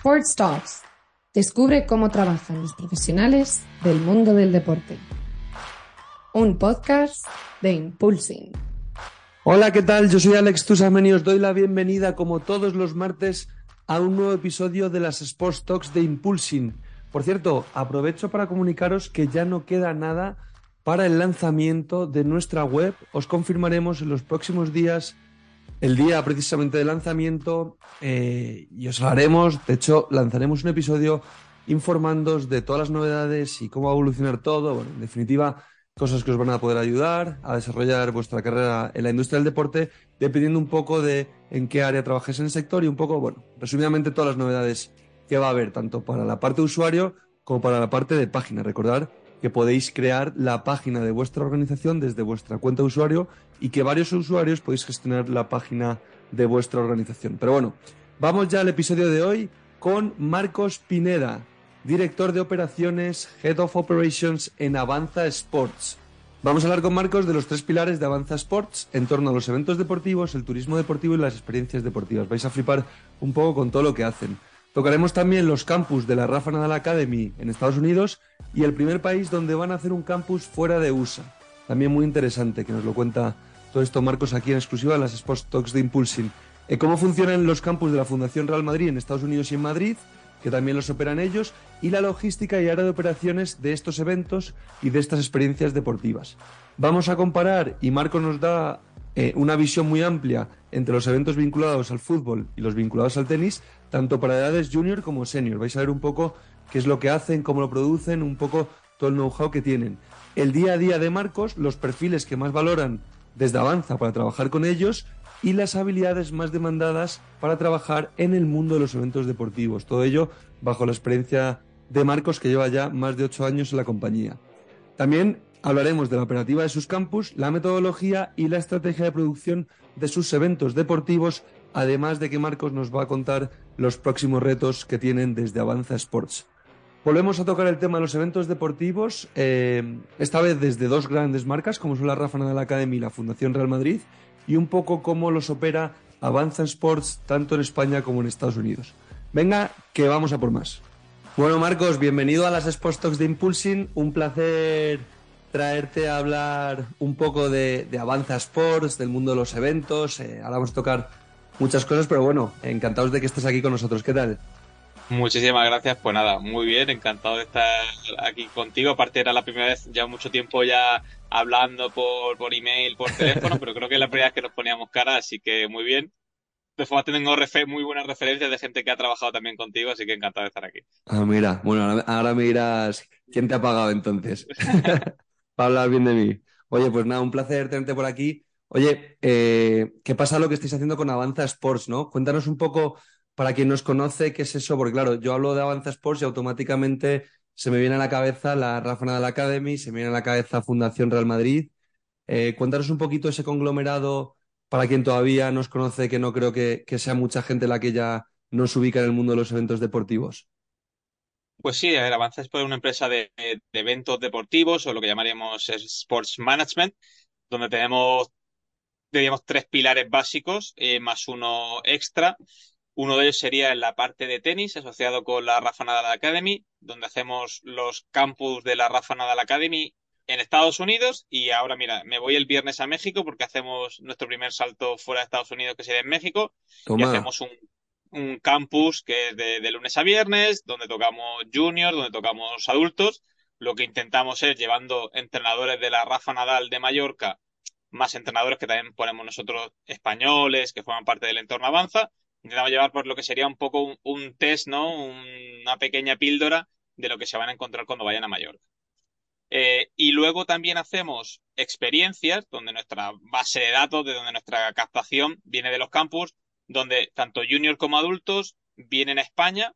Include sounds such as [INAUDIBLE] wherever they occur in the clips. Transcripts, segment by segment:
Sports Talks. Descubre cómo trabajan los profesionales del mundo del deporte. Un podcast de Impulsing. Hola, ¿qué tal? Yo soy Alex Tusamen y os doy la bienvenida, como todos los martes, a un nuevo episodio de las Sports Talks de Impulsing. Por cierto, aprovecho para comunicaros que ya no queda nada para el lanzamiento de nuestra web. Os confirmaremos en los próximos días el día precisamente de lanzamiento eh, y os haremos, de hecho, lanzaremos un episodio informándoos de todas las novedades y cómo va a evolucionar todo. Bueno, en definitiva, cosas que os van a poder ayudar a desarrollar vuestra carrera en la industria del deporte, dependiendo un poco de en qué área trabajes en el sector y un poco, bueno, resumidamente todas las novedades que va a haber, tanto para la parte de usuario como para la parte de página. Recordar que podéis crear la página de vuestra organización desde vuestra cuenta de usuario y que varios usuarios podéis gestionar la página de vuestra organización. Pero bueno, vamos ya al episodio de hoy con Marcos Pineda, director de operaciones, Head of Operations en Avanza Sports. Vamos a hablar con Marcos de los tres pilares de Avanza Sports en torno a los eventos deportivos, el turismo deportivo y las experiencias deportivas. Vais a flipar un poco con todo lo que hacen. Tocaremos también los campus de la Rafa Nadal Academy en Estados Unidos y el primer país donde van a hacer un campus fuera de USA. También muy interesante que nos lo cuenta todo esto Marcos aquí en exclusiva en las Sports Talks de Impulsing. Eh, cómo funcionan los campus de la Fundación Real Madrid en Estados Unidos y en Madrid, que también los operan ellos, y la logística y área de operaciones de estos eventos y de estas experiencias deportivas. Vamos a comparar, y Marcos nos da eh, una visión muy amplia entre los eventos vinculados al fútbol y los vinculados al tenis, tanto para edades junior como senior. Vais a ver un poco qué es lo que hacen, cómo lo producen, un poco todo el know-how que tienen. El día a día de Marcos, los perfiles que más valoran desde Avanza para trabajar con ellos y las habilidades más demandadas para trabajar en el mundo de los eventos deportivos. Todo ello bajo la experiencia de Marcos que lleva ya más de ocho años en la compañía. También hablaremos de la operativa de sus campus, la metodología y la estrategia de producción de sus eventos deportivos, además de que Marcos nos va a contar los próximos retos que tienen desde Avanza Sports. Volvemos a tocar el tema de los eventos deportivos, eh, esta vez desde dos grandes marcas, como son la Rafa Nadal Academy y la Fundación Real Madrid, y un poco cómo los opera Avanza Sports tanto en España como en Estados Unidos. Venga, que vamos a por más. Bueno, Marcos, bienvenido a las Sports Talks de Impulsing. Un placer traerte a hablar un poco de, Avanza Sports, del mundo de los eventos. Eh, ahora vamos a tocar muchas cosas, pero bueno, encantados de que estés aquí con nosotros. ¿Qué tal? Muchísimas gracias, pues nada, muy bien, encantado de estar aquí contigo. Aparte era la primera vez, ya mucho tiempo ya hablando por, por email, por teléfono, pero creo que es la primera vez que nos poníamos cara, así que muy bien. De forma tengo muy buenas referencias de gente que ha trabajado también contigo, así que encantado de estar aquí. Ah, mira, bueno, ahora me dirás quién te ha pagado entonces [LAUGHS] para hablar bien de mí. Oye, pues nada, un placer tenerte por aquí. Oye, eh, ¿qué pasa lo que estáis haciendo con Avanza Sports, no? Cuéntanos un poco para quien nos conoce, ¿qué es eso? Porque claro, yo hablo de Avanza Sports y automáticamente se me viene a la cabeza la Rafa Nadal Academy, se me viene a la cabeza Fundación Real Madrid. Eh, cuéntanos un poquito ese conglomerado para quien todavía nos conoce, que no creo que, sea mucha gente la que ya nos ubica en el mundo de los eventos deportivos. Pues sí, Avanza Sports es una empresa de, eventos deportivos o lo que llamaríamos Sports Management, donde tenemos, diríamos, tres pilares básicos eh, más uno extra. Uno de ellos sería en la parte de tenis, asociado con la Rafa Nadal Academy, donde hacemos los campus de la Rafa Nadal Academy en Estados Unidos. Y ahora, mira, me voy el viernes a México porque hacemos nuestro primer salto fuera de Estados Unidos, que sería en México. Y hacemos un, campus que es de, lunes a viernes, donde tocamos juniors, donde tocamos adultos. Lo que intentamos es llevando entrenadores de la Rafa Nadal de Mallorca, más entrenadores que también ponemos nosotros españoles, que forman parte del entorno Avanza intentamos llevar por lo que sería un poco un, test, ¿no? una pequeña píldora de lo que se van a encontrar cuando vayan a Mallorca. Eh, y luego también hacemos experiencias, donde nuestra base de datos, de donde nuestra captación viene de los campus, donde tanto juniors como adultos vienen a España.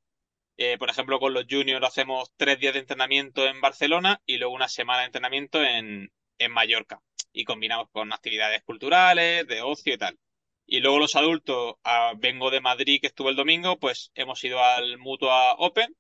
Eh, por ejemplo, con los juniors hacemos tres días de entrenamiento en Barcelona y luego una semana de entrenamiento en, en Mallorca. Y combinamos con actividades culturales, de ocio y tal. Y luego los adultos, ah, vengo de Madrid que estuve el domingo, pues hemos ido al Mutua Open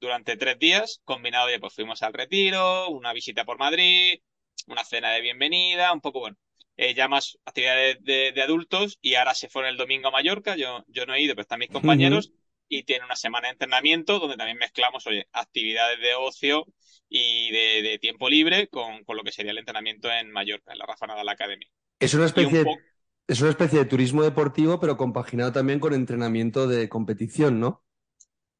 durante tres días, combinado ya pues fuimos al retiro, una visita por Madrid, una cena de bienvenida, un poco bueno. Eh, ya más actividades de, adultos y ahora se fueron el domingo a Mallorca, yo, yo no he ido, pero están mis compañeros y tiene una semana de entrenamiento donde también mezclamos, oye, actividades de ocio y de, tiempo libre con, lo que sería el entrenamiento en Mallorca, en la Rafa Nadal Academy. Es una especie, es una especie de turismo deportivo, pero compaginado también con entrenamiento de competición, ¿no?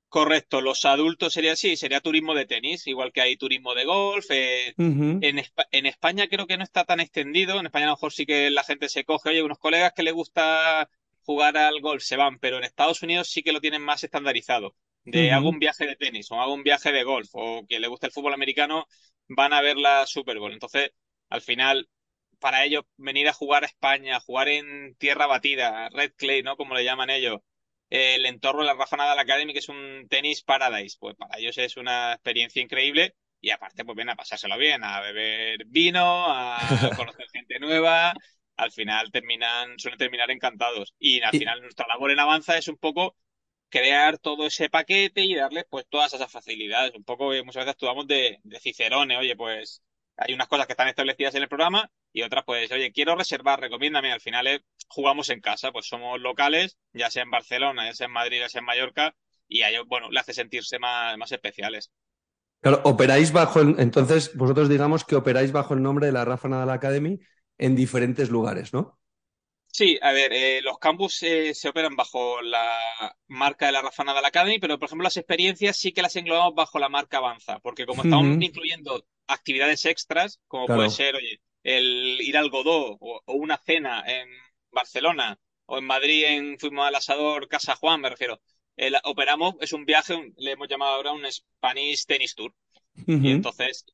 Correcto, los adultos sería así, sería turismo de tenis, igual que hay turismo de golf. Eh, en, España creo que no está tan extendido, en España a lo mejor sí que la gente se coge, oye, unos colegas que le gusta jugar al golf se van, pero en Estados Unidos sí que lo tienen más estandarizado. De hago un viaje de tenis o hago un viaje de golf o que le gusta el fútbol americano, van a ver la Super Bowl. Entonces, al final, para ellos venir a jugar a España, jugar en tierra batida, red clay, ¿no? Como le llaman ellos, el entorno de la Rafa Nadal Academy, que es un tenis paradise. Pues para ellos es una experiencia increíble y aparte pues ven a pasárselo bien, a beber vino, a [LAUGHS] conocer gente nueva. Al final terminan, suelen terminar encantados. Y al final nuestra labor en Avanza es un poco crear todo ese paquete y darles pues todas esas facilidades. Un poco muchas veces actuamos de, de cicerone, oye, pues hay unas cosas que están establecidas en el programa y otras, pues, oye, quiero reservar, recomiéndame. Al final eh, jugamos en casa, pues somos locales, ya sea en Barcelona, ya sea en Madrid, ya sea en Mallorca, y a ellos, bueno, le hace sentirse más, más especiales. Claro, operáis bajo, entonces vosotros digamos que operáis bajo el nombre de la Rafa Nadal Academy en diferentes lugares, ¿no? Sí, a ver, eh, los campus eh, se operan bajo la marca de la Rafa Nadal Academy, pero por ejemplo las experiencias sí que las englobamos bajo la marca Avanza, porque como estamos incluyendo actividades extras, como puede ser, oye, el ir al Godó o, una cena en Barcelona o en Madrid en fuimos al asador Casa Juan, me refiero. El, operamos, es un viaje, le hemos llamado ahora un Spanish Tennis Tour. Y entonces,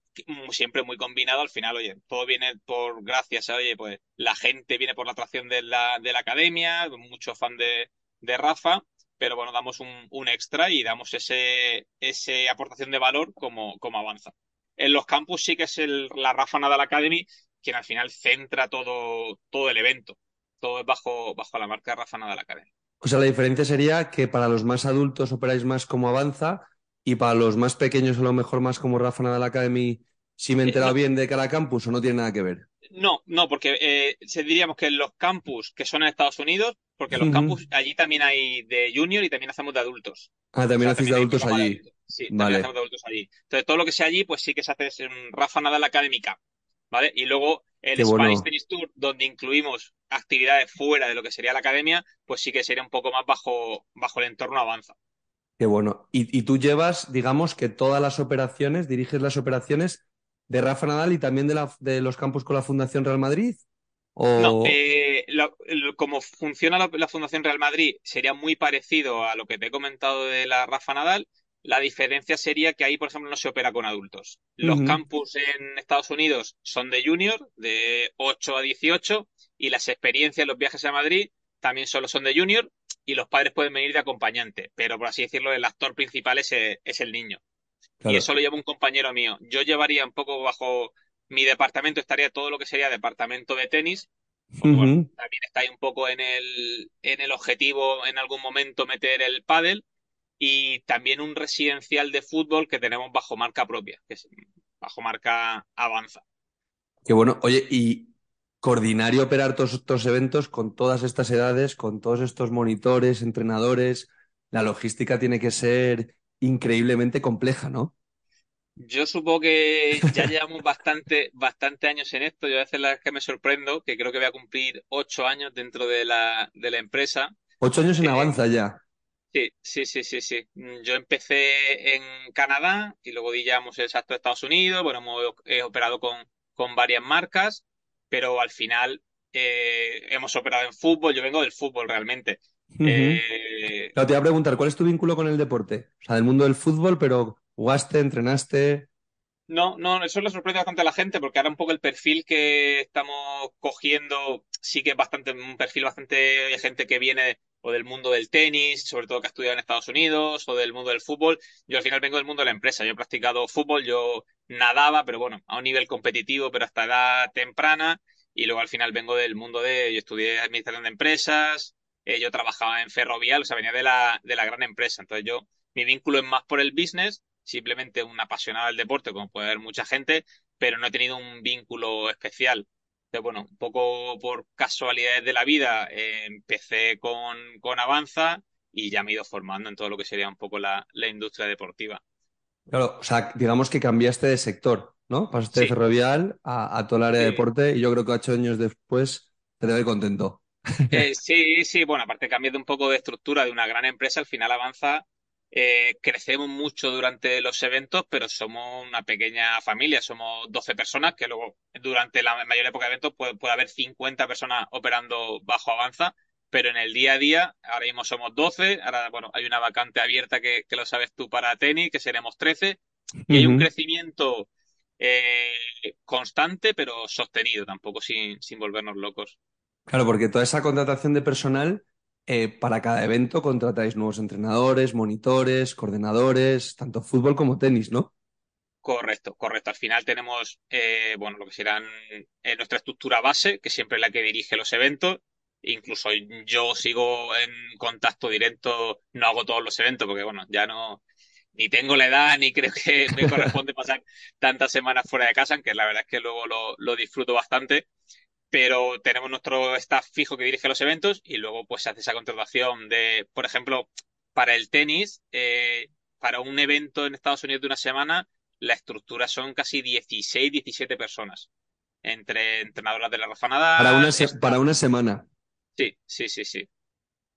siempre muy combinado, al final, oye, todo viene por gracias a, oye, pues la gente viene por la atracción de la, de la academia, mucho fan de, de Rafa, pero bueno, damos un, un, extra y damos ese, ese aportación de valor como, como avanza. En los campus sí que es el, la Rafa Nadal Academy quien al final centra todo, todo el evento. Todo es bajo, bajo la marca Rafa Nadal Academy. O sea, la diferencia sería que para los más adultos operáis más como Avanza y para los más pequeños a lo mejor más como Rafa Nadal Academy, si me he enterado eh, bien de cada campus o no tiene nada que ver. No, no, porque eh, diríamos que los campus que son en Estados Unidos, porque los campus allí también hay de junior y también hacemos de adultos. Ah, también hacéis de adultos allí. Sí, también hacemos de adultos allí. Entonces, todo lo que sea allí, pues sí que se hace en Rafa Nadal Academy Camp. ¿vale? Y luego el Spanish Tennis Tour, donde incluimos actividades fuera de lo que sería la academia, pues sí que sería un poco más bajo, bajo el entorno avanza. Qué bueno. Y, tú llevas, digamos, que todas las operaciones, diriges las operaciones de Rafa Nadal y también de, la, de los campos con la Fundación Real Madrid. ¿O... No, eh, como funciona la, Fundación Real Madrid sería muy parecido a lo que te he comentado de la Rafa Nadal, la diferencia sería que ahí, por ejemplo, no se opera con adultos. Los campus en Estados Unidos son de junior, de 8 a 18, y las experiencias, los viajes a Madrid también solo son de junior, y los padres pueden venir de acompañante, pero por así decirlo, el actor principal es, el niño. Y eso lo lleva un compañero mío. Yo llevaría un poco bajo mi departamento, estaría todo lo que sería departamento de tenis, también está ahí un poco en el, en el objetivo en algún momento meter el pádel y también un residencial de fútbol que tenemos bajo marca propia, que es bajo marca Avanza. Qué bueno. Oye, y coordinar y operar todos estos eventos con todas estas edades, con todos estos monitores, entrenadores, la logística tiene que ser increíblemente compleja, ¿no? Yo supongo que ya llevamos bastante, bastante años en esto. Yo a veces la que me sorprendo, que creo que voy a cumplir ocho años dentro de la, de la empresa. Ocho años en Avanza ya. Sí, sí, sí, sí, sí. Mm, yo empecé en Canadá y luego di ya el salto de Estados Unidos. Bueno, hemos he operado con, con varias marcas, pero al final eh, hemos operado en fútbol. Yo vengo del fútbol realmente. Eh, te voy a preguntar, ¿cuál es tu vínculo con el deporte? O sea, del mundo del fútbol, pero jugaste, entrenaste. No, no, eso le sorprende bastante a la gente porque ahora un poco el perfil que estamos cogiendo sí que es bastante, un perfil bastante de gente que viene o del mundo del tenis, sobre todo que ha estudiado en Estados Unidos, o del mundo del fútbol. Yo al final vengo del mundo de la empresa. Yo he practicado fútbol, yo nadaba, pero bueno, a un nivel competitivo, pero hasta edad temprana. Y luego al final vengo del mundo de, yo estudié administración de empresas, eh, yo trabajaba en ferrovial, o sea, venía de la, de la gran empresa. Entonces yo, mi vínculo es más por el business, simplemente un apasionado del deporte, como puede haber mucha gente, pero no he tenido un vínculo especial bueno, un poco por casualidades de la vida, eh, empecé con, con Avanza y ya me he ido formando en todo lo que sería un poco la, industria deportiva. Claro, o sea, digamos que cambiaste de sector, ¿no? Pasaste de ferrovial a, a todo el área de deporte y yo creo que ocho años después te debe contento. Eh, sí, sí, bueno, aparte cambiando un poco de estructura de una gran empresa, al final avanza eh, crecemos mucho durante los eventos, pero somos una pequeña familia, somos 12 personas, que luego durante la mayor época de eventos puede, haber 50 personas operando bajo Avanza, pero en el día a día, ahora mismo somos 12, ahora, bueno, hay una vacante abierta que, lo sabes tú para tenis, que seremos 13, y hay un crecimiento eh, constante, pero sostenido, tampoco sin, sin volvernos locos. Claro, porque toda esa contratación de personal eh, para cada evento contratáis nuevos entrenadores, monitores, coordenadores, tanto fútbol como tenis, ¿no? Correcto, correcto. Al final tenemos, eh, bueno, lo que serán eh, nuestra estructura base, que siempre es la que dirige los eventos. Incluso yo sigo en contacto directo, no hago todos los eventos, porque bueno, ya no, ni tengo la edad, ni creo que [LAUGHS] me corresponde pasar tantas semanas fuera de casa, aunque la verdad es que luego lo, lo disfruto bastante pero tenemos nuestro staff fijo que dirige los eventos y luego pues se hace esa contratación de, por ejemplo, para el tenis, eh, para un evento en Estados Unidos de una semana, la estructura son casi 16, 17 personas. Entre entrenadoras de la Rafa Nadal. Para una, para una semana. Sí, sí, sí, sí.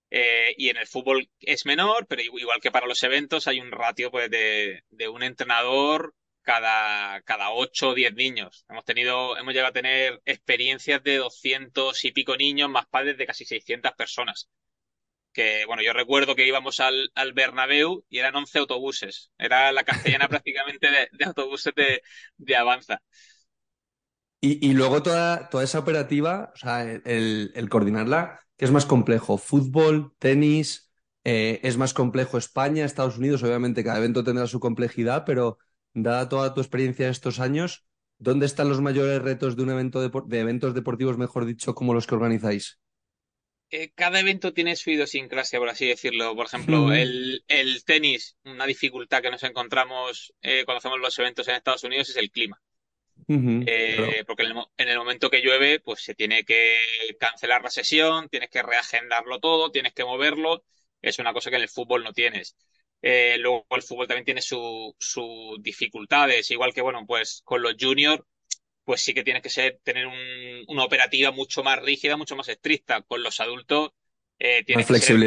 Eh, y en el fútbol es menor, pero igual que para los eventos hay un ratio pues, de, de un entrenador cada, cada 8 o 10 niños. Hemos tenido, hemos llegado a tener experiencias de 200 y pico niños, más padres de casi 600 personas. Que, bueno, yo recuerdo que íbamos al, al Bernabéu y eran 11 autobuses. Era la castellana [LAUGHS] prácticamente de, autobuses de, de Avanza. Y, y, luego toda, toda esa operativa, o sea, el, el coordinarla, ¿qué es más complejo? ¿Fútbol, tenis? Eh, ¿Es más complejo España, Estados Unidos? Obviamente cada evento tendrá su complejidad, pero dada toda tu experiencia estos años, ¿dónde están los mayores retos de un evento de, eventos deportivos, mejor dicho, como los que organizáis? Eh, cada evento tiene su idiosincrasia, por así decirlo. Por ejemplo, el, tenis, una dificultad que nos encontramos eh, cuando hacemos los eventos en Estados Unidos es el clima. Eh, porque en el, momento que llueve, pues se tiene que cancelar la sesión, tienes que reagendarlo todo, tienes que moverlo. Es una cosa que en el fútbol no tienes. Eh, luego el fútbol también tiene sus dificultades, igual que, bueno, pues con los juniors, pues sí que tienes que ser, tener una operativa mucho más rígida, mucho más estricta. Con los adultos eh, tienes que ser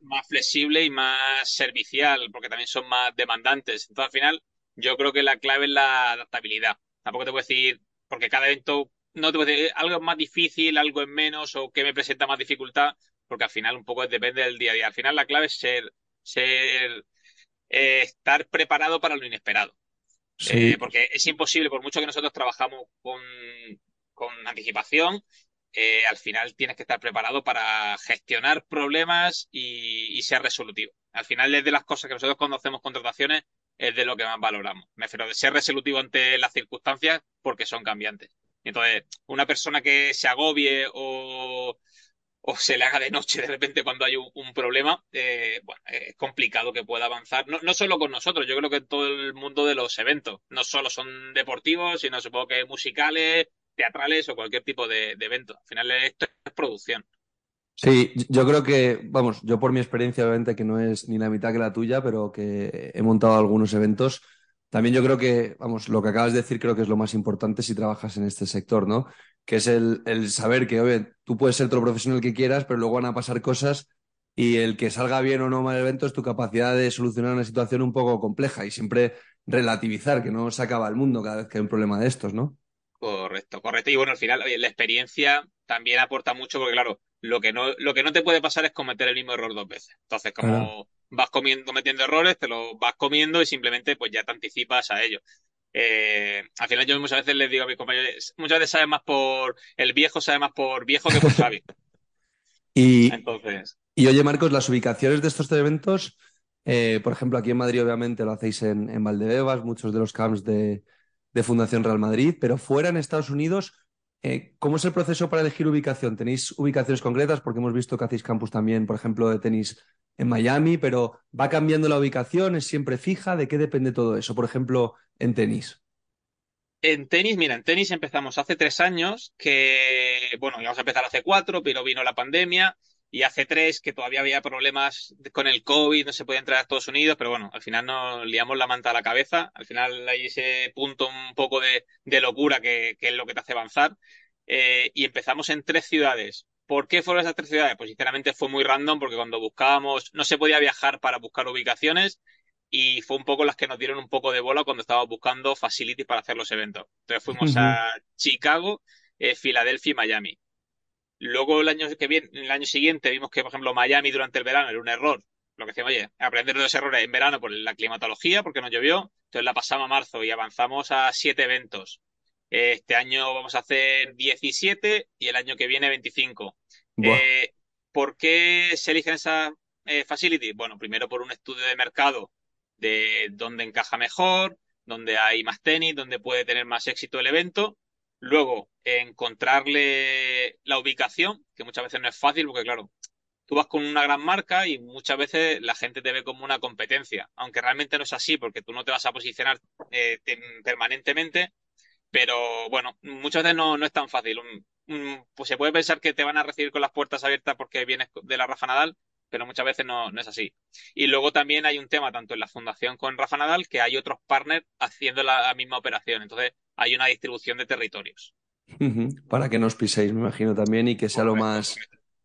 más, flexible y más servicial, porque también son más demandantes. Entonces, al final, yo creo que la clave es la adaptabilidad. Tampoco te puedo decir, porque cada evento, no te puedo decir, algo es más difícil, algo es menos, o que me presenta más dificultad, porque al final un poco depende del día a día. Al final la clave es ser, ser eh, estar preparado para lo inesperado. Eh, porque es imposible, por mucho que nosotros trabajamos con, anticipación, eh, al final tienes que estar preparado para gestionar problemas y, ser resolutivo. Al final es de las cosas que nosotros cuando hacemos contrataciones es de lo que más valoramos. Me refiero de ser resolutivo ante las circunstancias porque son cambiantes. Entonces, una persona que se agobie o, o se le haga de noche de repente cuando hay un, problema, eh, bueno, es complicado que pueda avanzar. No, no, solo con nosotros, yo creo que todo el mundo de los eventos. No solo son deportivos, sino supongo que musicales, teatrales o cualquier tipo de, de evento. Al final esto es producción. Sí, yo creo que, vamos, yo por mi experiencia, obviamente que no es ni la mitad que la tuya, pero que he montado algunos eventos. También yo creo que, vamos, lo que acabas de decir creo que es lo más importante si trabajas en este sector, ¿no? que es el, el saber que, oye, tú puedes ser todo profesional que quieras, pero luego van a pasar cosas y el que salga bien o no mal el evento es tu capacidad de solucionar una situación un poco compleja y siempre relativizar, que no se acaba el mundo cada vez que hay un problema de estos, ¿no? Correcto, correcto. Y bueno, al final, la experiencia también aporta mucho porque, claro, lo que no, lo que no te puede pasar es cometer el mismo error dos veces. Entonces, como vas comiendo, cometiendo errores, te los vas comiendo y simplemente pues ya te anticipas a ello. Eh, al final yo muchas veces les digo a mis compañeros, muchas veces sabe más por, el viejo sabe más por viejo que por sabio. [LAUGHS] y, Entonces... y oye Marcos, las ubicaciones de estos eventos, eh, por ejemplo aquí en Madrid obviamente lo hacéis en, en Valdebebas, muchos de los camps de, de, Fundación Real Madrid, pero fuera en Estados Unidos, eh, ¿cómo es el proceso para elegir ubicación? ¿Tenéis ubicaciones concretas? Porque hemos visto que hacéis campus también, por ejemplo, de tenis en Miami, pero ¿va cambiando la ubicación? ¿Es siempre fija? ¿De qué depende todo eso? Por ejemplo, en tenis. En tenis, mira, en tenis empezamos hace tres años, que, bueno, íbamos a empezar hace cuatro, pero vino la pandemia y hace tres que todavía había problemas con el COVID, no se podía entrar a Estados Unidos, pero bueno, al final nos liamos la manta a la cabeza. Al final hay ese punto un poco de, locura que, es lo que te hace avanzar. Eh, y empezamos en tres ciudades. ¿Por qué fueron esas tres ciudades? Pues sinceramente fue muy random porque cuando buscábamos, no se podía viajar para buscar ubicaciones y fue un poco las que nos dieron un poco de bola cuando estábamos buscando facilities para hacer los eventos. Entonces fuimos a Chicago, eh, Filadelfia y Miami. Luego el año que viene, el año siguiente vimos que, por ejemplo, Miami durante el verano era un error. Lo que decíamos, oye, aprender de los errores en verano por la climatología, porque no llovió. Entonces la pasamos a marzo y avanzamos a siete eventos. Este año vamos a hacer 17 y el año que viene 25. Eh, ¿Por qué se eligen esas eh, facilities? Bueno, primero por un estudio de mercado de dónde encaja mejor, dónde hay más tenis, dónde puede tener más éxito el evento. Luego, encontrarle la ubicación, que muchas veces no es fácil, porque claro, tú vas con una gran marca y muchas veces la gente te ve como una competencia, aunque realmente no es así, porque tú no te vas a posicionar eh, permanentemente, pero bueno, muchas veces no, es tan fácil. Pues se puede pensar que te van a recibir con las puertas abiertas porque vienes de la Rafa Nadal, pero muchas veces no, no, es así. Y luego también hay un tema, tanto en la fundación con Rafa Nadal, que hay otros partners haciendo la misma operación. Entonces, hay una distribución de territorios. Para que no os piséis, me imagino también, y que sea lo más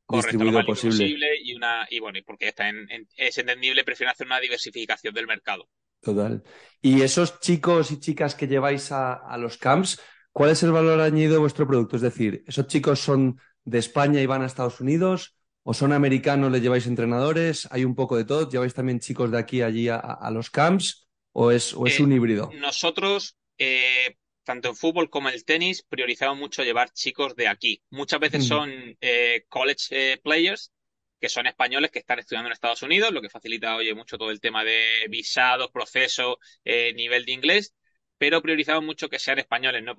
distribuido posible. y, una, y bueno, porque está en, es entendible, prefieren hacer una diversificación del mercado. Total. Y esos chicos y chicas que lleváis a, a los camps, ¿cuál es el valor añadido de vuestro producto? Es decir, ¿esos chicos son de España y van a Estados Unidos? ¿O son americanos, le lleváis entrenadores? ¿Hay un poco de todo? ¿Lleváis también chicos de aquí allí a, a los camps? ¿O es, o es eh, un híbrido? Nosotros, eh, tanto en fútbol como en el tenis, priorizamos mucho llevar chicos de aquí. Muchas veces son eh, college eh, players, que son españoles que están estudiando en Estados Unidos, lo que facilita, oye, mucho todo el tema de visados, proceso, eh, nivel de inglés, pero priorizamos mucho que sean españoles, no,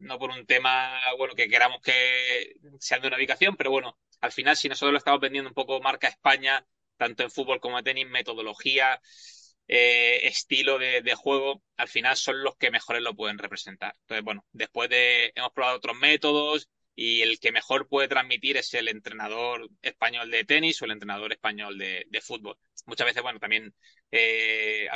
no por un tema, bueno, que queramos que sean de una ubicación, pero bueno, al final, si nosotros lo estamos vendiendo un poco marca España, tanto en fútbol como en tenis, metodología, eh, estilo de, juego, al final son los que mejores lo pueden representar. Entonces, bueno, después de, hemos probado otros métodos y el que mejor puede transmitir es el entrenador español de tenis o el entrenador español de, fútbol. Muchas veces, bueno, también eh,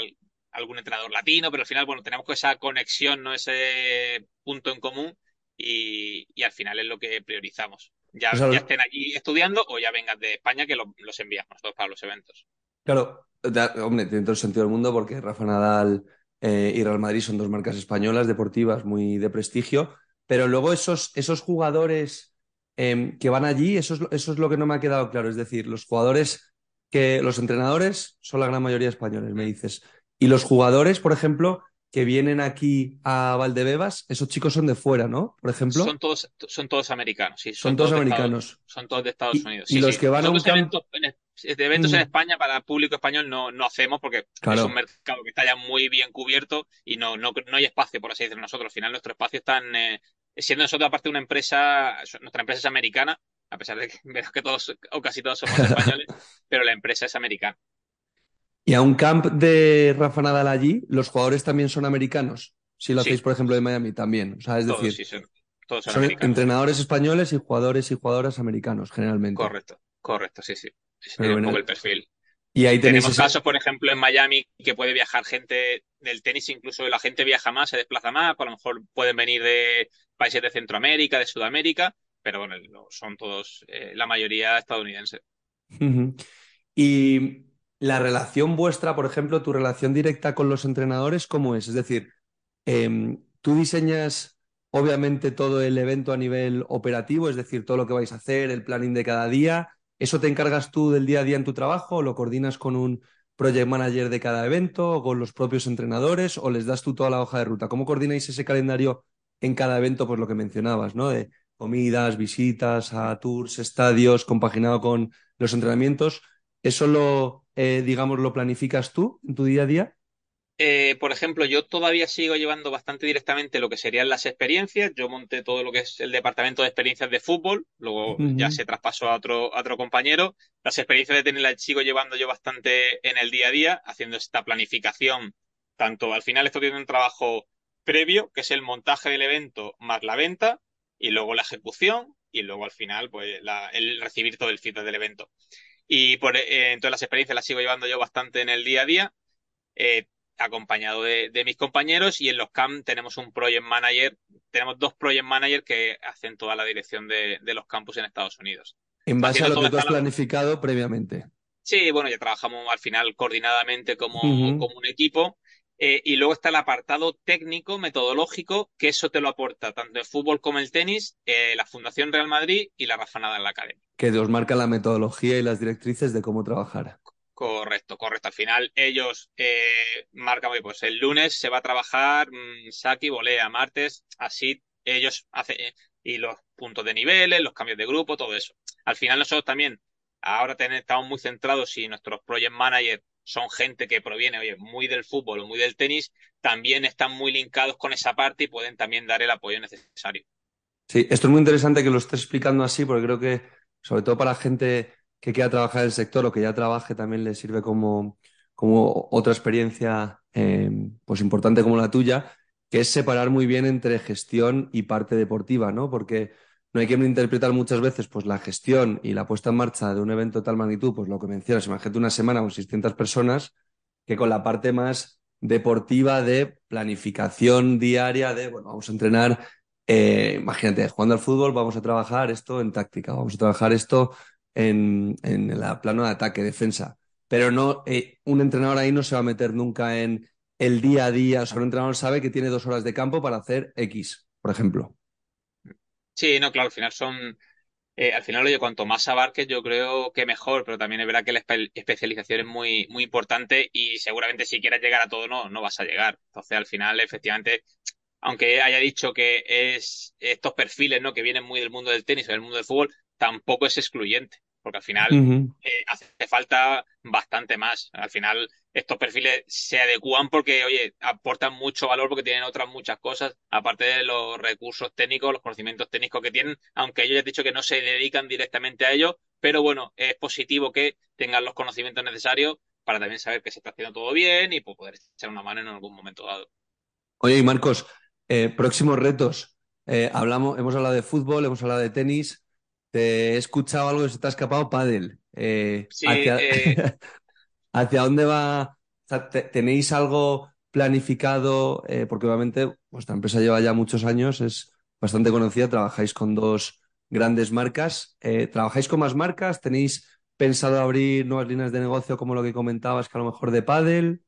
algún entrenador latino, pero al final, bueno, tenemos esa conexión, ¿no? Ese punto en común y, al final es lo que priorizamos. Ya, pues ya estén allí estudiando o ya vengan de España que los enviamos nosotros para los eventos. Claro, hombre, tiene todo el sentido del mundo porque Rafa Nadal eh, y Real Madrid son dos marcas españolas deportivas muy de prestigio, pero luego esos, esos jugadores em, que van allí, eso es, eso es lo que no me ha quedado claro. Es decir, los jugadores que los entrenadores son la gran mayoría españoles, me dices. Y los jugadores, por ejemplo, que vienen aquí a Valdebebas, esos chicos son de fuera, ¿no? Por ejemplo. Son todos, son todos americanos, sí. Son, todos, americanos. son todos de Estados Unidos. y los que van a un eventos, eventos en mm. España para público español no, no hacemos porque es un mercado que está ya muy bien cubierto y no, no, no hay espacio, por así decirlo, nosotros. Al final nuestro espacio está en, siendo nosotros aparte una empresa, nuestra empresa es americana, a pesar de que, [LAUGHS] que todos o casi todos somos [LAUGHS] españoles, pero la empresa es americana. Y a un camp de Rafa Nadal allí, ¿los jugadores también son americanos? Si lo hacéis, por ejemplo, de Miami también. O sea, es decir, sí, son, todos son, entrenadores españoles y jugadores y jugadoras americanos, generalmente. Correcto, correcto, sí, sí. es un poco el perfil. Y ahí Tenemos casos, por ejemplo, en Miami que puede viajar gente del tenis, incluso la gente viaja más, se desplaza más, a lo mejor pueden venir de países de Centroamérica, de Sudamérica, pero bueno, son todos, eh, la mayoría estadounidenses. Y la relación vuestra, por ejemplo, tu relación directa con los entrenadores, ¿cómo es? Es decir, em, tú diseñas obviamente todo el evento a nivel operativo, es decir, todo lo que vais a hacer, el planning de cada día. ¿Eso te encargas tú del día a día en tu trabajo o lo coordinas con un project manager de cada evento o con los propios entrenadores o les das tú toda la hoja de ruta? ¿Cómo coordináis ese calendario en cada evento? Pues lo que mencionabas, ¿no? De comidas, visitas a tours, estadios, compaginado con los entrenamientos. ¿Eso lo, eh, digamos, lo planificas tú en tu día a día? Eh, por ejemplo, yo todavía sigo llevando bastante directamente lo que serían las experiencias. Yo monté todo lo que es el departamento de experiencias de fútbol, luego ya se traspasó a otro, otro compañero. Las experiencias de tenis las sigo llevando yo bastante en el día a día, haciendo esta planificación. Tanto al final estoy haciendo un trabajo previo, que es el montaje del evento más la venta, y luego la ejecución, y luego al final, pues el recibir todo el feedback del evento. Y por, eh, entonces las experiencias las sigo llevando yo bastante en el día a día, eh, acompañado de, mis compañeros y en los CAM tenemos un project manager, tenemos dos project managers que hacen toda la dirección de, los campus en Estados Unidos. En base a lo que tú has planificado previamente. Sí, bueno, ya trabajamos al final coordinadamente como, como un equipo. Eh, y luego está el apartado técnico, metodológico, que eso te lo aporta tanto el fútbol como el tenis, la Fundación Real Madrid y la Rafanada en la Academia que os marca la metodología y las directrices de cómo trabajar. Correcto, correcto. Al final ellos eh, marcan, pues el lunes se va a trabajar mmm, Saki, volea, martes, así ellos hacen, eh, y los puntos de niveles, los cambios de grupo, todo eso. Al final nosotros también, ahora estamos muy centrados y nuestros project managers son gente que proviene, oye, muy del fútbol o muy del tenis, también están muy linkados con esa parte y pueden también dar el apoyo necesario. Sí, esto es muy interesante que lo estés explicando así, porque creo que sobre todo para gente que quiera trabajar en el sector o que ya trabaje, también le sirve como, como otra experiencia eh, pues importante como la tuya, que es separar muy bien entre gestión y parte deportiva, ¿no? Porque no hay que interpretar muchas veces pues, la gestión y la puesta en marcha de un evento de tal magnitud, pues lo que mencionas, imagínate una semana con 600 personas, que con la parte más deportiva de planificación diaria de, bueno, vamos a entrenar eh, imagínate, jugando al fútbol vamos a trabajar esto en táctica, vamos a trabajar esto en, en el plano de ataque, defensa. Pero no, eh, un entrenador ahí no se va a meter nunca en el día a día. O sea, un entrenador sabe que tiene dos horas de campo para hacer X, por ejemplo. Sí, no, claro, al final son. Eh, al final, oye, cuanto más abarques, yo creo que mejor, pero también es verdad que la especialización es muy, muy importante y seguramente si quieres llegar a todo, no, no vas a llegar. Entonces, al final, efectivamente, aunque haya dicho que es estos perfiles, ¿no? Que vienen muy del mundo del tenis o del mundo del fútbol, tampoco es excluyente, porque al final eh, hace falta bastante más. Al final estos perfiles se adecuan porque, oye, aportan mucho valor porque tienen otras muchas cosas, aparte de los recursos técnicos, los conocimientos técnicos que tienen, aunque ellos ya han dicho que no se dedican directamente a ello, pero bueno, es positivo que tengan los conocimientos necesarios para también saber que se está haciendo todo bien y pues, poder echar una mano en algún momento dado. Oye, y Marcos, eh, próximos retos. Eh, hablamos, hemos hablado de fútbol, hemos hablado de tenis. Te he escuchado algo que se te ha escapado, pádel. Eh, hacia, [LAUGHS] dónde va? ¿Tenéis algo planificado? porque obviamente vuestra empresa lleva ya muchos años, es bastante conocida, trabajáis con dos grandes marcas. ¿Trabajáis con más marcas? ¿Tenéis pensado abrir nuevas líneas de negocio como lo que comentabas, que a lo mejor de pádel?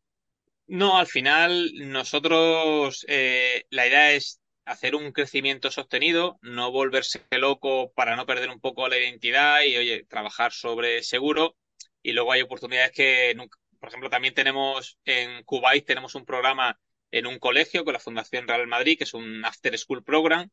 No, al final nosotros eh, la idea es hacer un crecimiento sostenido, no volverse loco para no perder un poco la identidad y, oye, trabajar sobre seguro. Y luego hay oportunidades que, por ejemplo, también tenemos en Kuwait, tenemos un programa en un colegio con la Fundación Real Madrid, que es un After School Program,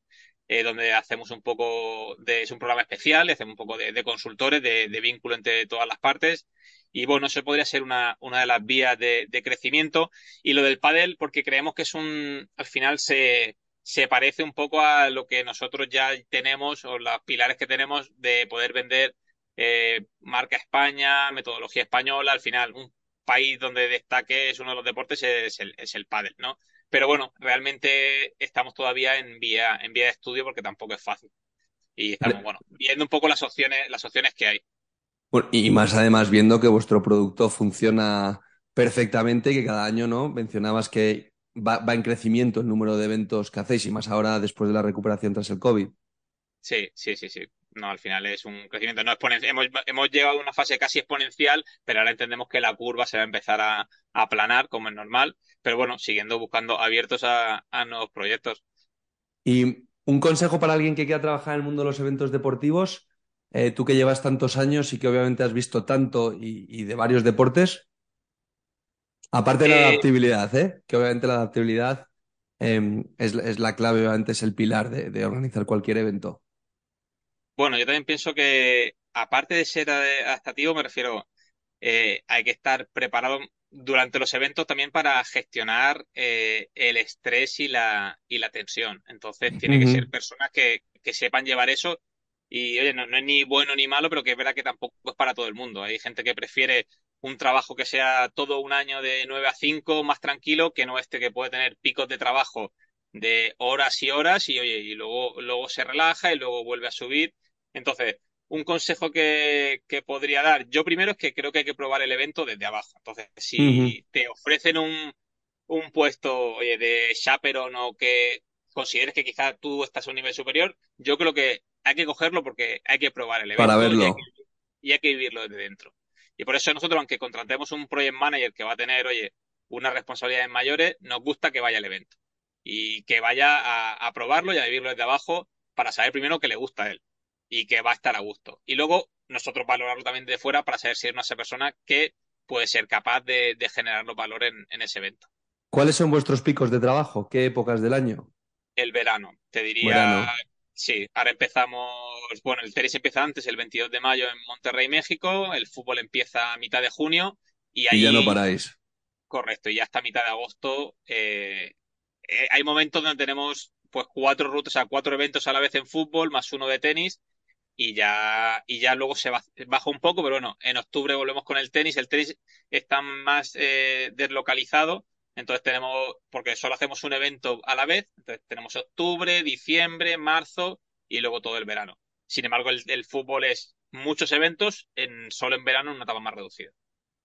eh, donde hacemos un poco de, es un programa especial, hacemos un poco de, consultores, de, de, vínculo entre todas las partes. Y bueno, eso podría ser una, una de las vías de, crecimiento. Y lo del pádel, porque creemos que es un, al final se, se parece un poco a lo que nosotros ya tenemos o los pilares que tenemos de poder vender eh, marca España, metodología española. Al final, un país donde destaque es uno de los deportes es el, es el pádel, ¿no? Pero bueno, realmente estamos todavía en vía, en vía de estudio porque tampoco es fácil. Y estamos, bueno, viendo un poco las opciones, las opciones que hay y más además viendo que vuestro producto funciona perfectamente que cada año, ¿no? Mencionabas que va, en crecimiento el número de eventos que hacéis y más ahora después de la recuperación tras el COVID. Sí, sí, sí, sí. No, al final es un crecimiento no exponencial. Hemos, hemos llegado a una fase casi exponencial, pero ahora entendemos que la curva se va a empezar a, aplanar, como es normal. Pero bueno, siguiendo buscando abiertos a, a nuevos proyectos. Y un consejo para alguien que quiera trabajar en el mundo de los eventos deportivos, eh, tú que llevas tantos años y que obviamente has visto tanto y, de varios deportes, aparte de la eh, adaptabilidad, ¿eh? que obviamente la adaptabilidad em, es, la clave, obviamente es el pilar de, organizar cualquier evento. Bueno, yo también pienso que aparte de ser adaptativo, me refiero, hay que estar preparado durante los eventos también para gestionar el estrés y la, y la tensión. Entonces, tiene que ser personas que, que sepan llevar eso y oye, no, es ni bueno ni malo, pero que es verdad que tampoco es para todo el mundo. Hay gente que prefiere un trabajo que sea todo un año de 9 a 5 más tranquilo que no este que puede tener picos de trabajo de horas y horas y oye, y luego, luego se relaja y luego vuelve a subir. Entonces, un consejo que, que, podría dar, yo primero es que creo que hay que probar el evento desde abajo. Entonces, si uh -huh. te ofrecen un, un puesto oye, de chaperón o que consideres que quizás tú estás a un nivel superior, yo creo que hay que cogerlo porque hay que probar el evento. Para verlo. Y hay que, y hay que vivirlo desde dentro. Y por eso nosotros, aunque contratemos un project manager que va a tener, oye, unas responsabilidades mayores, nos gusta que vaya al evento. Y que vaya a, a probarlo y a vivirlo desde abajo para saber primero que le gusta a él y que va a estar a gusto. Y luego nosotros valorarlo también de fuera para saber si es una persona que puede ser capaz de, de generar los valores en, en, ese evento. ¿Cuáles son vuestros picos de trabajo? ¿Qué épocas del año? El verano, te diría. Verano. Sí, ahora empezamos, bueno, el tenis empieza antes, el 22 de mayo en Monterrey, México, el fútbol empieza a mitad de junio y ahí... Y ya no paráis. Correcto, y ya hasta mitad de agosto eh, eh, hay momentos donde tenemos pues cuatro rutas, o sea, cuatro eventos a la vez en fútbol, más uno de tenis, y ya, y ya luego se baja un poco, pero bueno, en octubre volvemos con el tenis, el tenis está más eh, deslocalizado, entonces tenemos, porque solo hacemos un evento a la vez, entonces tenemos octubre, diciembre, marzo y luego todo el verano. Sin embargo, el, fútbol es muchos eventos, en solo en verano en una etapa más reducida.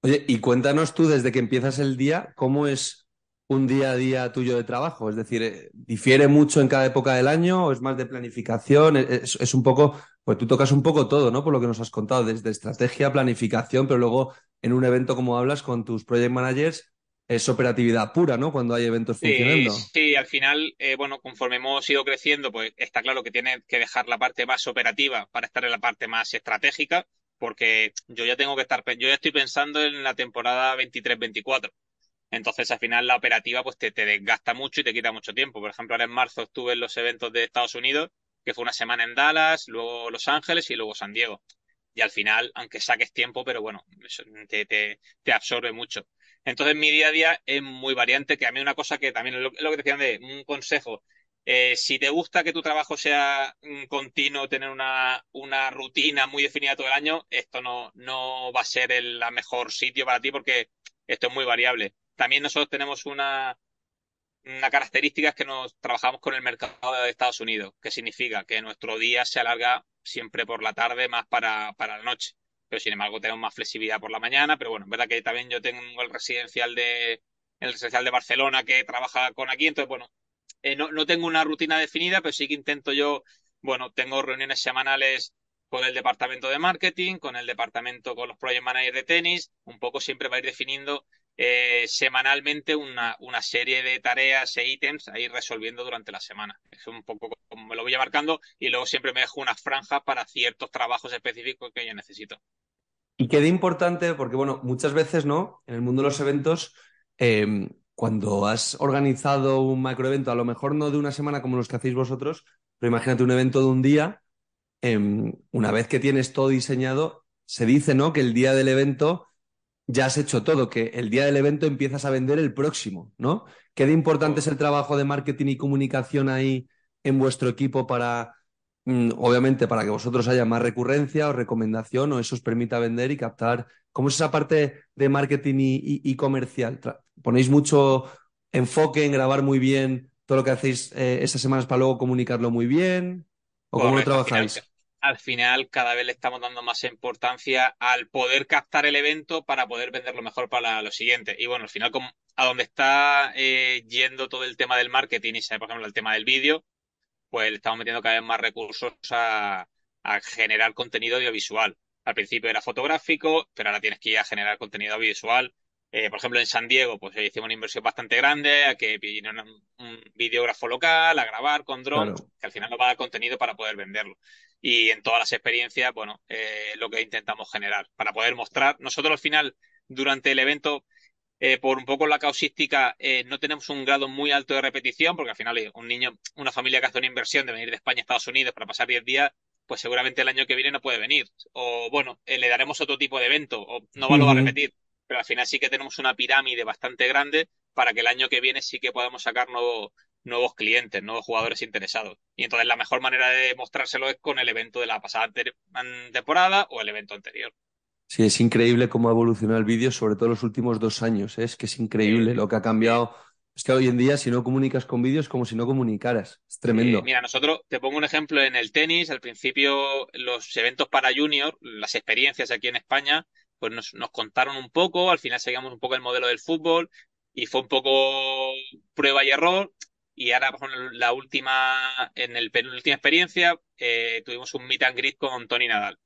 Oye, y cuéntanos tú desde que empiezas el día, ¿cómo es un día a día tuyo de trabajo? Es decir, eh, ¿difiere mucho en cada época del año o es más de planificación? Es, un poco, pues tú tocas un poco todo, ¿no? Por lo que nos has contado, desde estrategia, planificación, pero luego en un evento como hablas con tus project managers, es operatividad pura, ¿no? Cuando hay eventos sí, funcionando. Sí, al final, eh, bueno, conforme hemos ido creciendo, pues está claro que tiene que dejar la parte más operativa para estar en la parte más estratégica, porque yo ya tengo que estar, yo ya estoy pensando en la temporada 23-24. Entonces, al final, la operativa pues te, te, desgasta mucho y te quita mucho tiempo. Por ejemplo, ahora en marzo estuve en los eventos de Estados Unidos, que fue una semana en Dallas, luego Los Ángeles y luego San Diego. Y al final, aunque saques tiempo, pero bueno, te, absorbe mucho. Entonces, mi día a día es muy variante, que a mí una cosa que también es lo, que decían de un consejo. Eh, si te gusta que tu trabajo sea mm, continuo, tener una, rutina muy definida todo el año, esto no, no va a ser el la mejor sitio para ti porque esto es muy variable también nosotros tenemos una, una característica es que nos trabajamos con el mercado de Estados Unidos, que significa que nuestro día se alarga siempre por la tarde más para, para la noche. Pero sin embargo tenemos más flexibilidad por la mañana, pero bueno, es verdad que también yo tengo el residencial de el residencial de Barcelona que trabaja con aquí, entonces bueno, eh, no, no tengo una rutina definida, pero sí que intento yo, bueno, tengo reuniones semanales con el departamento de marketing, con el departamento, con los project managers de tenis, un poco siempre va a ir definiendo eh, semanalmente una, una, serie de tareas e ítems a ir resolviendo durante la semana. Es un poco como me lo voy marcando y luego siempre me dejo unas franjas para ciertos trabajos específicos que yo necesito. Y qué de importante, porque bueno, muchas veces, ¿no? En el mundo de los eventos, eh, cuando has organizado un macroevento, a lo mejor no de una semana como los que hacéis vosotros, pero imagínate un evento de un día, eh, una vez que tienes todo diseñado, se dice, ¿no? Que el día del evento ya has hecho todo, que el día del evento empiezas a vender el próximo, ¿no? ¿Qué de importante es el trabajo de marketing y comunicación ahí en vuestro equipo para, mm, obviamente, para que vosotros haya más recurrencia o recomendación o eso os permita vender y captar? ¿Cómo es esa parte de marketing y, y, y comercial? ¿Ponéis mucho enfoque en grabar muy bien todo lo que hacéis eh, esas semanas para luego comunicarlo muy bien? ¿O cómo lo trabajáis? Al final cada vez le estamos dando más importancia al poder captar el evento para poder venderlo mejor para lo siguiente. Y bueno, al final, como a donde está eh, yendo todo el tema del marketing y, por ejemplo, el tema del vídeo, pues le estamos metiendo cada vez más recursos a, a, generar contenido audiovisual. Al principio era fotográfico, pero ahora tienes que ir a generar contenido audiovisual. Eh, por ejemplo, en San Diego, pues hicimos una inversión bastante grande, a que vinieron un, un videógrafo local a grabar con drones, claro. que al final nos va a dar contenido para poder venderlo y en todas las experiencias, bueno, eh, lo que intentamos generar para poder mostrar. Nosotros al final, durante el evento, eh, por un poco la causística, eh, no tenemos un grado muy alto de repetición, porque al final un niño, una familia que hace una inversión de venir de España a Estados Unidos para pasar 10 días, pues seguramente el año que viene no puede venir. O bueno, le daremos otro tipo de evento, o no va, uh -huh. a repetir. Pero al final sí que tenemos una pirámide bastante grande para que el año que viene sí que podamos sacar nuevo, nuevos clientes, nuevos jugadores interesados. Y entonces la mejor manera de mostrárselo es con el evento de la pasada temporada o el evento anterior. Sí, es increíble cómo ha evolucionado el vídeo, sobre todo en los últimos dos años. ¿eh? Es que es increíble lo que ha cambiado Es que hoy en día, si no comunicas con vídeos, es como si no comunicaras. Es tremendo. Eh, mira, nosotros, te pongo un ejemplo en el tenis. Al principio, los eventos para junior, las experiencias aquí en España, pues nos, nos contaron un poco. Al final seguíamos un poco el modelo del fútbol y fue un poco prueba y error. Y ahora, ejemplo, la última, en el penúltima experiencia, eh, tuvimos un meet and greet con Tony Nadal.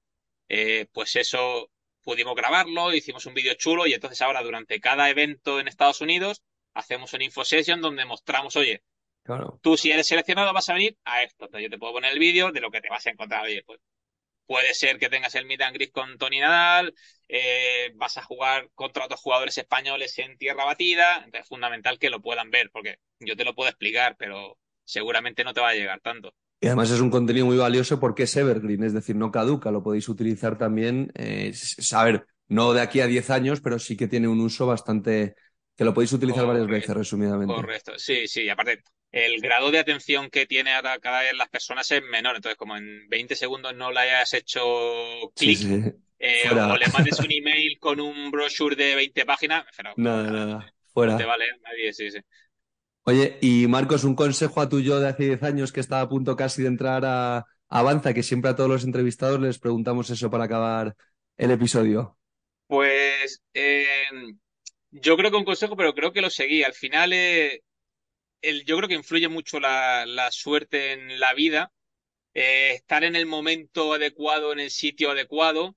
Eh, pues eso pudimos grabarlo, hicimos un vídeo chulo y entonces ahora durante cada evento en Estados Unidos hacemos una info session donde mostramos, oye, Claro. tú si eres seleccionado vas a venir a esto. Entonces yo te puedo poner el vídeo de lo que te vas a encontrar. Oye, pues puede ser que tengas el meet and greet con Tony Nadal, eh, vas a jugar contra otros jugadores españoles en tierra batida. Entonces es fundamental que lo puedan ver, porque yo te lo puedo explicar, pero seguramente no te va a llegar tanto. Y además es un contenido muy valioso porque es evergreen, es decir, no caduca, lo podéis utilizar también, eh, s- a ver, no de aquí a 10 años, pero sí que tiene un uso bastante, que lo podéis utilizar varias veces, resumidamente. Correcto, sí, sí. Aparte, el grado de atención que tiene ahora cada vez las personas es menor. Entonces, como en 20 segundos no le hayas hecho Sí, clic sí, eh, fuera. o le mandes un [LAUGHS] email con un brochure de 20 páginas, pero Nada, nada, no fuera. te va a leer nadie, sí, sí. Oye, y Marcos, un consejo a tu yo de hace 10 años que estaba a punto casi de entrar a Avanza, que siempre a todos los entrevistados les preguntamos eso para acabar el episodio. Pues eh, yo creo que un consejo, pero creo que lo seguí. Al final, eh, el, yo creo que influye mucho la, la suerte en la vida, eh, estar en el momento adecuado, en el sitio adecuado,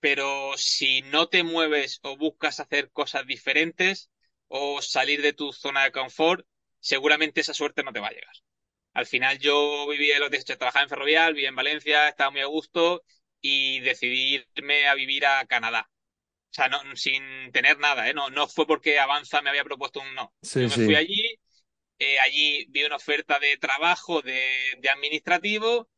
pero si no te mueves o buscas hacer cosas diferentes o salir de tu zona de confort, seguramente esa suerte no te va a llegar. Al final yo viví en los 18, trabajaba en Ferrovial, vivía en Valencia, estaba muy a gusto y decidí irme a vivir a Canadá. O sea, no, sin tener nada, ¿eh? No, no fue porque Avanza me había propuesto un no. Sí, Yo me sí. fui allí, eh, allí vi una oferta de trabajo de, de administrativo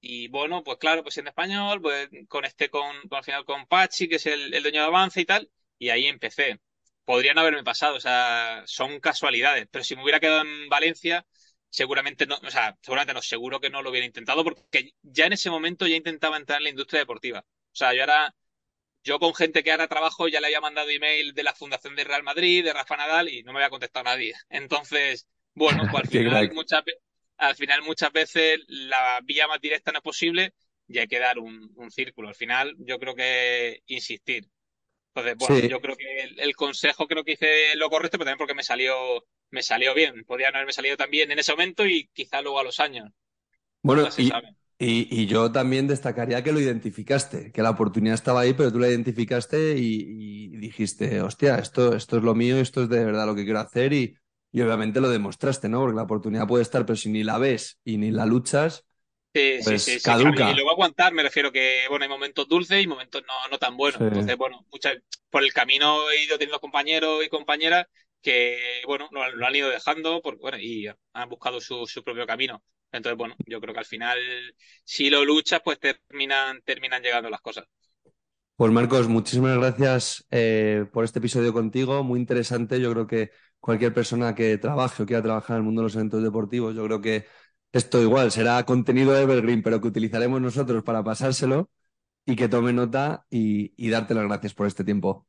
y bueno, pues claro, pues en español, pues conecté con, con al final con Pachi, que es el, el dueño de Avanza y tal, y ahí empecé. Podría no haberme pasado, o sea, son casualidades, pero si me hubiera quedado en Valencia, seguramente no, o sea, seguramente no, seguro que no lo hubiera intentado porque ya en ese momento ya intentaba entrar en la industria deportiva. O sea, yo ahora yo con gente que ahora trabajo ya le había mandado email de la Fundación de Real Madrid, de Rafa Nadal, y no me había contestado nadie. Entonces, bueno, pues al [LAUGHS] final muchas, al final muchas veces la vía más directa no es posible y hay que dar un, un círculo. Al final yo creo que insistir. Entonces, bueno, Sí. yo creo que el, el consejo creo que hice lo correcto, pero también porque me salió, me salió bien. Podría no haberme salido tan bien en ese momento y quizá luego a los años. Bueno, y. y- y yo también destacaría que lo identificaste, que la oportunidad estaba ahí, pero tú la identificaste y, y dijiste, hostia, esto, esto es lo mío, esto es de verdad lo que quiero hacer y, y obviamente lo demostraste, ¿no? Porque la oportunidad puede estar, pero si ni la ves y ni la luchas, Sí, sí, pues sí, sí, claro. Y luego aguantar, me refiero que, bueno, hay momentos dulces y momentos no, no tan buenos. Sí. Entonces, bueno, muchas, por el camino he ido teniendo compañeros y compañeras que, bueno, lo, lo han ido dejando porque, bueno, y han buscado su, su propio camino. Entonces, bueno, yo creo que al final, si lo luchas, pues terminan, terminan llegando las cosas. Pues Marcos, muchísimas gracias eh, por este episodio contigo, muy interesante. Yo creo que cualquier persona que trabaje o quiera trabajar en el mundo de los eventos deportivos, yo creo que esto igual será contenido evergreen, pero que utilizaremos nosotros para pasárselo y que tome nota y, y darte las gracias por este tiempo.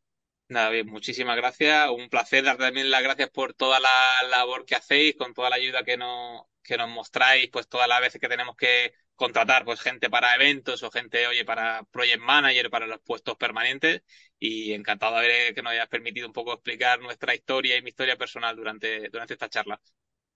Nada, bien, muchísimas gracias. Un placer dar también las gracias por toda la labor que hacéis, con toda la ayuda que nos, que nos mostráis, pues todas las veces que tenemos que contratar pues gente para eventos o gente, oye, para project manager, para los puestos permanentes. Y encantado de ver que nos hayas permitido un poco explicar nuestra historia y mi historia personal durante, durante esta charla.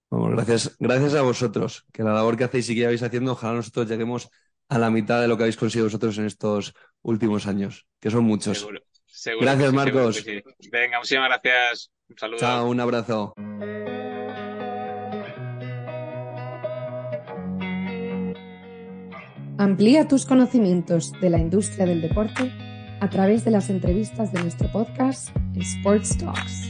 Vamos, gracias, gracias a vosotros, que la labor que hacéis y que lleváis haciendo, ojalá nosotros lleguemos a la mitad de lo que habéis conseguido vosotros en estos últimos años, que son muchos. Seguro, seguro Gracias, que sí, seguro Marcos. que sí. Venga, muchísimas gracias. Un saludo. Chao, un abrazo. Amplía tus conocimientos de la industria del deporte a través de las entrevistas de nuestro podcast Sports Talks.